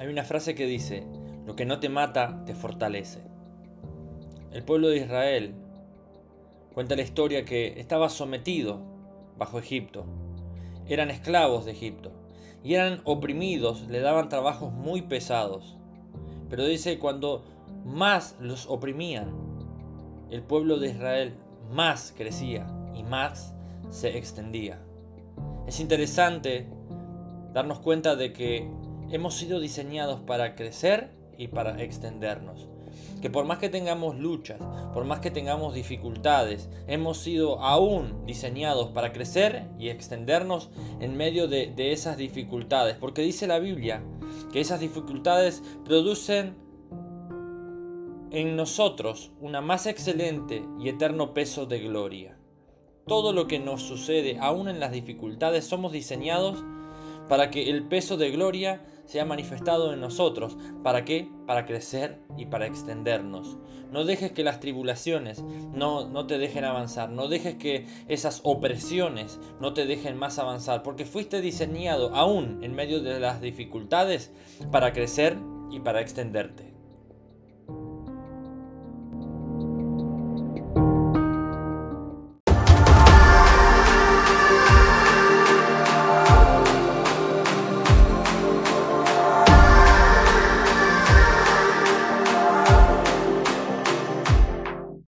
Hay una frase que dice, lo que no te mata te fortalece. El pueblo de Israel cuenta la historia que estaba sometido bajo Egipto. Eran esclavos de Egipto y eran oprimidos, le daban trabajos muy pesados. Pero dice, cuando más los oprimían, el pueblo de Israel más crecía y más se extendía. Es interesante darnos cuenta de que hemos sido diseñados para crecer y para extendernos. Que por más que tengamos luchas, por más que tengamos dificultades, hemos sido aún diseñados para crecer y extendernos en medio de, esas dificultades. Porque dice la Biblia que esas dificultades producen en nosotros una más excelente y eterno peso de gloria. Todo lo que nos sucede, aún en las dificultades, somos diseñados para que el peso de gloria sea manifestado en nosotros. ¿Para qué? Para crecer y para extendernos. No dejes que las tribulaciones no, no te dejen avanzar. No dejes que esas opresiones no te dejen más avanzar. Porque fuiste diseñado aún en medio de las dificultades para crecer y para extenderte.